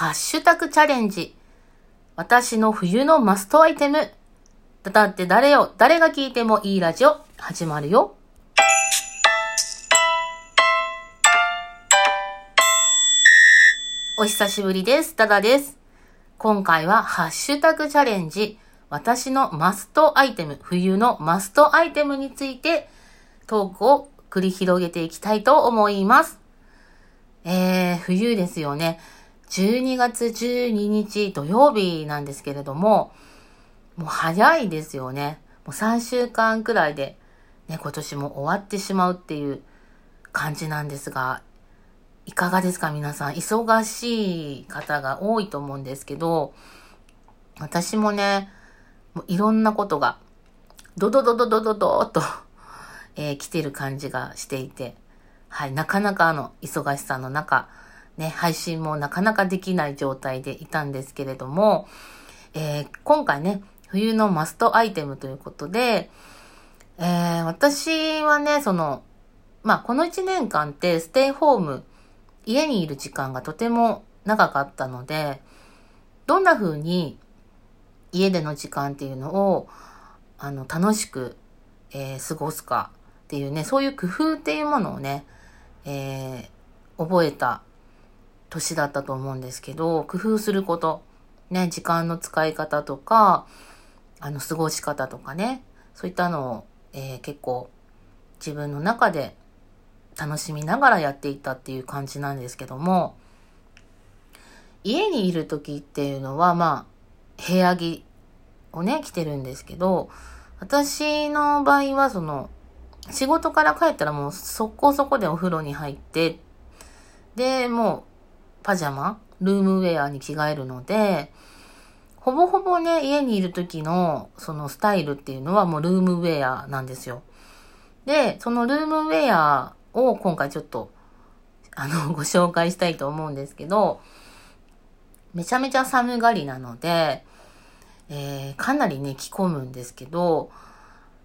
ハッシュタグチャレンジ。私の冬のマストアイテム。だって誰よ、誰が聞いてもいいラジオ、始まるよ。お久しぶりです。ダダです。今回はハッシュタグチャレンジ。私のマストアイテム、冬のマストアイテムについてトークを繰り広げていきたいと思います。えー、冬ですよね。12月12日土曜日なんですけれども、もう早いですよね。もう3週間くらいで、ね、今年も終わってしまうっていう感じなんですが、いかがですか皆さん。忙しい方が多いと思うんですけど、私もね、もういろんなことが、ドドドドドドドーとえー、来てる感じがしていて、はい、なかなかあの、忙しさの中、ね、配信もなかなかできない状態でいたんですけれども、えー、今回ね、冬のマストアイテムということで、えー、私はね、その、まあ、この1年間ってステイホーム、家にいる時間がとても長かったので、どんな風に家での時間っていうのを、あの、楽しく、えー、過ごすかっていうね、そういう工夫っていうものをね、えー、覚えた年だったと思うんですけど、工夫すること、ね、時間の使い方とか、あの、過ごし方とかね、そういったのを、えー、結構自分の中で楽しみながらやっていたっていう感じなんですけども、家にいる時っていうのは、まあ、部屋着をね、着てるんですけど、私の場合はその、仕事から帰ったらもうそこそこでお風呂に入って、で、もうパジャマ、ルームウェアに着替えるので、ほぼほぼね、家にいる時のそのスタイルっていうのはもうルームウェアなんですよ。で、そのルームウェアを今回ちょっと、あの、ご紹介したいと思うんですけど、めちゃめちゃ寒がりなので、えー、かなりね、着込むんですけど、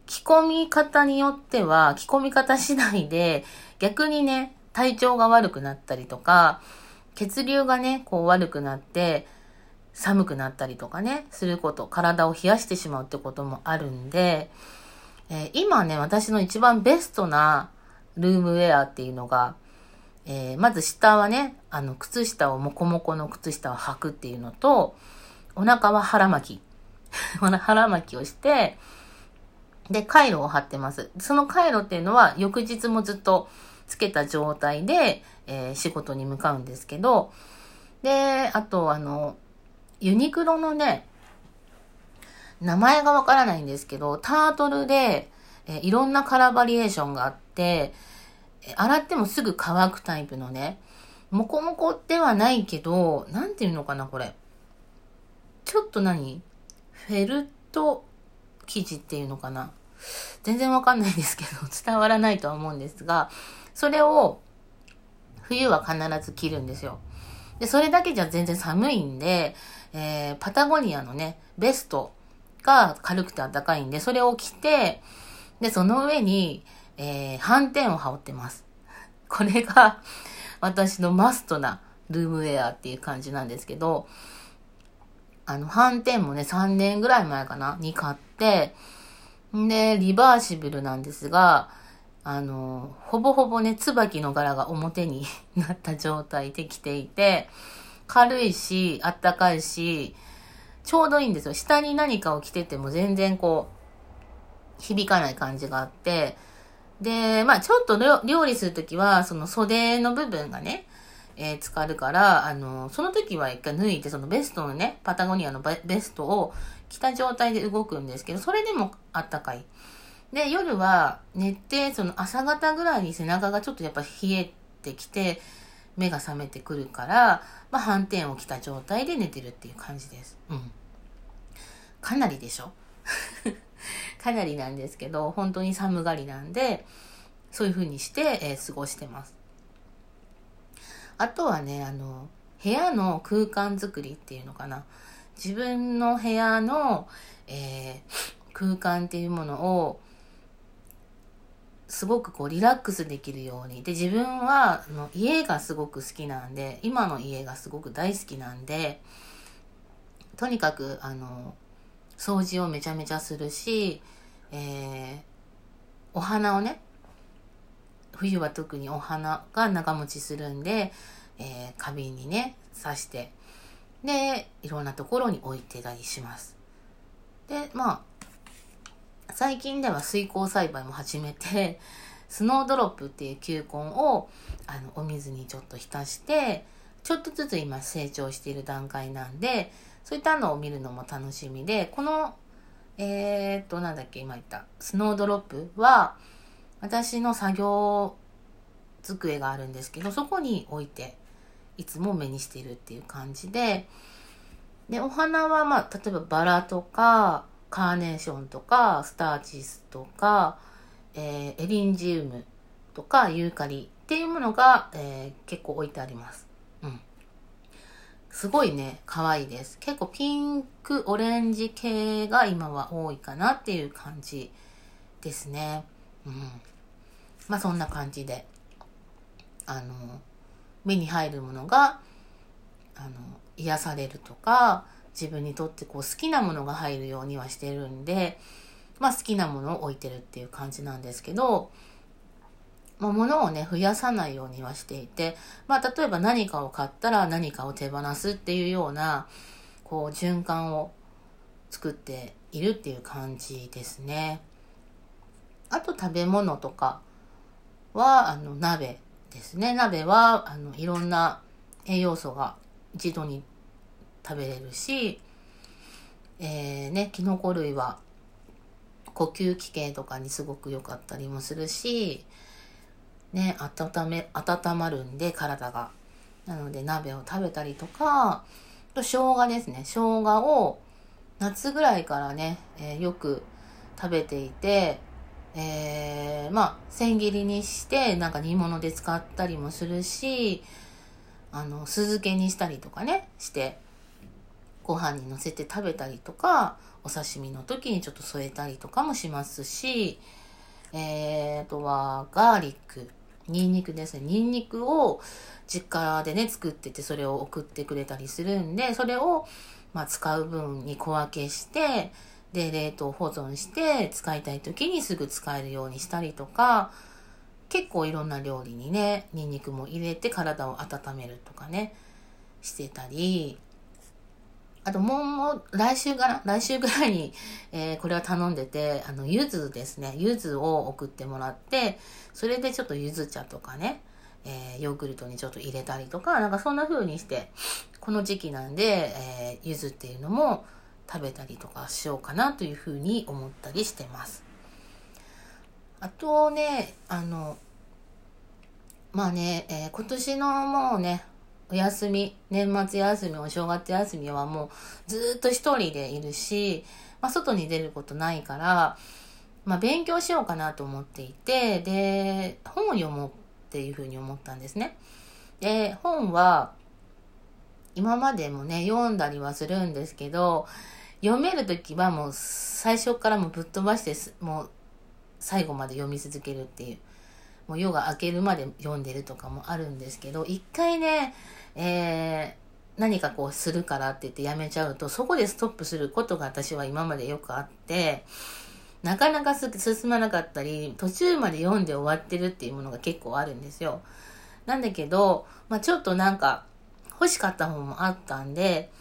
着込み方によっては、着込み方次第で、逆にね、体調が悪くなったりとか、血流がね、こう悪くなって、寒くなったりとかね、すること、体を冷やしてしまうってこともあるんで、えー、今ね、私の一番ベストなルームウェアっていうのが、えー、まず下はね、あの、靴下を、もこもこの靴下を履くっていうのと、お腹は腹巻き。腹巻きをして、で、カイロを貼ってます。そのカイロっていうのは翌日もずっとつけた状態で、えー、仕事に向かうんですけど、で、あとあの、ユニクロのね、名前がわからないんですけど、タートルで、えー、いろんなカラーバリエーションがあって、洗ってもすぐ乾くタイプのね、もこもこではないけど、なんていうのかな、これ。ちょっと何？フェルト生地っていうのかな全然わかんないですけど、伝わらないとは思うんですが、それを冬は必ず着るんですよ。で、それだけじゃ全然寒いんで、えー、パタゴニアのね、ベストが軽くて暖かいんで、それを着て、で、その上に、えー、斑点を羽織ってます。これが私のマストなルームウェアっていう感じなんですけど、あの、斑点もね、3年ぐらい前かなに買って、んで、リバーシブルなんですが、あの、ほぼほぼね、椿の柄が表に なった状態で着ていて、軽いし、あったかいし、ちょうどいいんですよ。下に何かを着てても全然こう、響かない感じがあって、で、まあちょっと料理するときは、その袖の部分がね、えー、浸かるから、あの、その時は一回脱いで、そのベストのね、パタゴニアのベストを着た状態で動くんですけど、それでもあったかい。で、夜は寝て、その朝方ぐらいに背中がちょっとやっぱ冷えてきて、目が覚めてくるから、まあ、反転を着た状態で寝てるっていう感じです。うん。かなりでしょ？かなりなんですけど、本当に寒がりなんで、そういう風にして、えー、過ごしてます。あとはね、あの、部屋の空間づくりっていうのかな。自分の部屋の、えー、空間っていうものをすごくこうリラックスできるように。で、自分はあの家がすごく好きなんで、今の家がすごく大好きなんで、とにかく、あの、掃除をめちゃめちゃするし、えー、お花をね、冬は特にお花が長持ちするんで、えー、花瓶にね、刺して、で、いろんなところに置いてたりします。で、まあ、最近では水耕栽培も始めて、スノードロップっていう球根をあのお水にちょっと浸して、ちょっとずつ今成長している段階なんで、そういったのを見るのも楽しみで、この、えー、っと、なんだっけ、今言った、スノードロップは、私の作業机があるんですけど、そこに置いて、いつも目にしているっていう感じで、で、お花は、まあ、例えばバラとか、カーネーションとか、スターチスとか、えー、エリンジウムとか、ユーカリっていうものが、えー、結構置いてあります。うん。すごいね、可愛いです。結構ピンク、オレンジ系が今は多いかなっていう感じですね。うん。まあそんな感じで、あの、目に入るものが、あの、癒されるとか、自分にとってこう好きなものが入るようにはしてるんで、まあ好きなものを置いてるっていう感じなんですけど、まあ、物をね、増やさないようにはしていて、まあ例えば何かを買ったら何かを手放すっていうような、こう循環を作っているっていう感じですね。あと食べ物とかは、あの、鍋ですね。鍋は、あの、いろんな栄養素が一度に食べれるし、えー、ね、キノコ類は呼吸器系とかにすごく良かったりもするし、ね、温め、温まるんで体が。なので鍋を食べたりとか、と生姜ですね。生姜を夏ぐらいからね、えー、よく食べていて、えー、まあ、千切りにして、なんか煮物で使ったりもするし、あの、酢漬けにしたりとかね、して、ご飯に乗せて食べたりとか、お刺身の時にちょっと添えたりとかもしますし、えー、あとは、ガーリック、ニンニクですね。ニンニクを実家でね、作ってて、それを送ってくれたりするんで、それを、まあ、使う分に小分けして、で、冷凍保存して使いたい時にすぐ使えるようにしたりとか、結構いろんな料理にね、ニンニクも入れて体を温めるとかね、してたり、あともう、来週かな？来週ぐらいに、えー、これは頼んでて、あの、柚子ですね。柚子を送ってもらって、それでちょっと柚子茶とかね、えー、ヨーグルトにちょっと入れたりとか、なんかそんな風にして、この時期なんで、えー、柚子っていうのも、食べたりとかしようかなというふうに思ったりしてます。あとね、あの、まあね、えー、今年のもうね、お休み、年末休み、お正月休みはもうずっと一人でいるし、まあ外に出ることないから、まあ勉強しようかなと思っていて、で、本を読もうっていうふうに思ったんですね。で、本は、今までもね、読んだりはするんですけど、読める時はもう最初からもぶっ飛ばしてもう最後まで読み続けるっていう。もう夜が明けるまで読んでるとかもあるんですけど、一回ね、えー、何かこうするからって言ってやめちゃうと、そこでストップすることが私は今までよくあって、なかなか進まなかったり、途中まで読んで終わってるっていうものが結構あるんですよ。なんだけど、まあちょっとなんか欲しかった本もあったんで、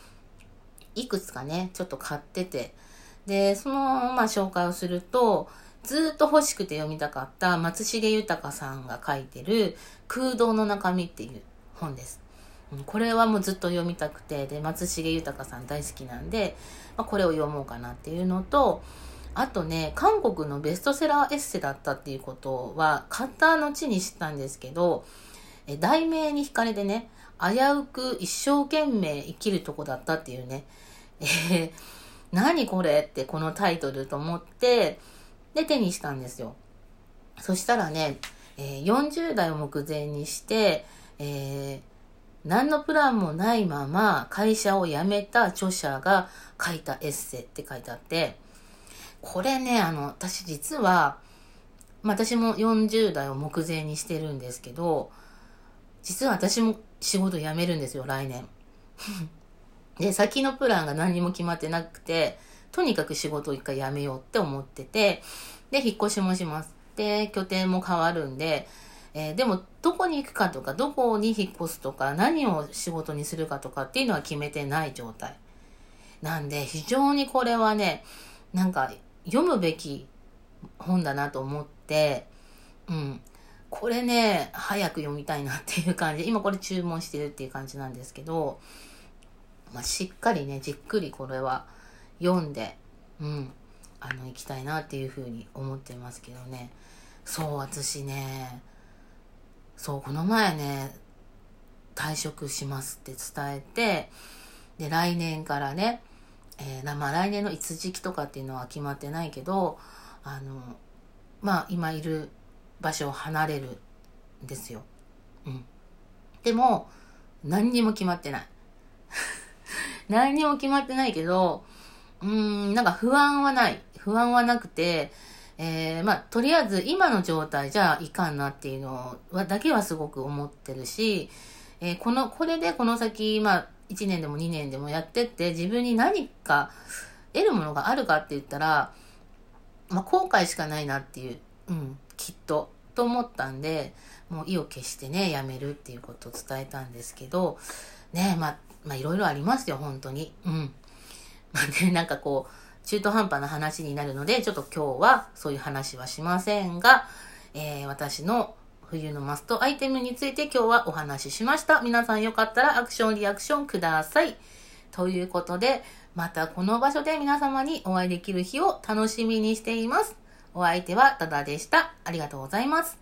いくつかね、ちょっと買ってて、で、その、まあ、紹介をすると、ずっと欲しくて読みたかった松重豊さんが書いてる空洞の中身っていう本です。これはもうずっと読みたくて、で、松重豊さん大好きなんで、まあ、これを読もうかなっていうのと、あとね、韓国のベストセラーエッセだったっていうことは、買った後に知ったんですけど、え題名に惹かれてね、危うく一生懸命生きるとこだったっていうね、えー、何これってこのタイトルと思って、で、手にしたんですよ。そしたらね、えー、40代を目前にして、えー、何のプランもないまま会社を辞めた著者が書いたエッセイって書いてあって、これね、あの、私実は、まあ、私も40代を目前にしてるんですけど、実は私も仕事辞めるんですよ、来年。で、先のプランが何も決まってなくて、とにかく仕事を一回辞めようって思ってて、で、引っ越しもします。で、拠点も変わるんで、えー、でも、どこに行くかとか、どこに引っ越すとか、何を仕事にするかとかっていうのは決めてない状態。なんで、非常にこれはね、なんか、読むべき本だなと思って、うん。これね、早く読みたいなっていう感じ、今これ注文してるっていう感じなんですけど、まあ、しっかりね、じっくりこれは読んで、うん、あの、行きたいなっていうふうに思ってますけどね。そう、私ね、そう、この前ね、退職しますって伝えて、で、来年からね、えー、まあ来年のいつ時期とかっていうのは決まってないけど、あの、まあ今いる場所を離れるんですよ。うん。でも、何にも決まってない。何にも決まってないけど、うん、なんか不安はない。不安はなくて、えー、まあ、とりあえず今の状態じゃいかんなっていうのは、だけはすごく思ってるし、えー、この、これでこの先、まあ、1年でも2年でもやってって、自分に何か得るものがあるかって言ったら、まあ、後悔しかないなっていう、うん、きっと、と思ったんで、もう意を決してね、やめるっていうことを伝えたんですけど、ね、まあ、まあ、いろいろありますよ、本当に。うん。まあね、なんかこう、中途半端な話になるので、ちょっと今日はそういう話はしませんが、えー、私の冬のマストアイテムについて今日はお話ししました。皆さんよかったらアクションリアクションください。ということで、またこの場所で皆様にお会いできる日を楽しみにしています。お相手はダダでした。ありがとうございます。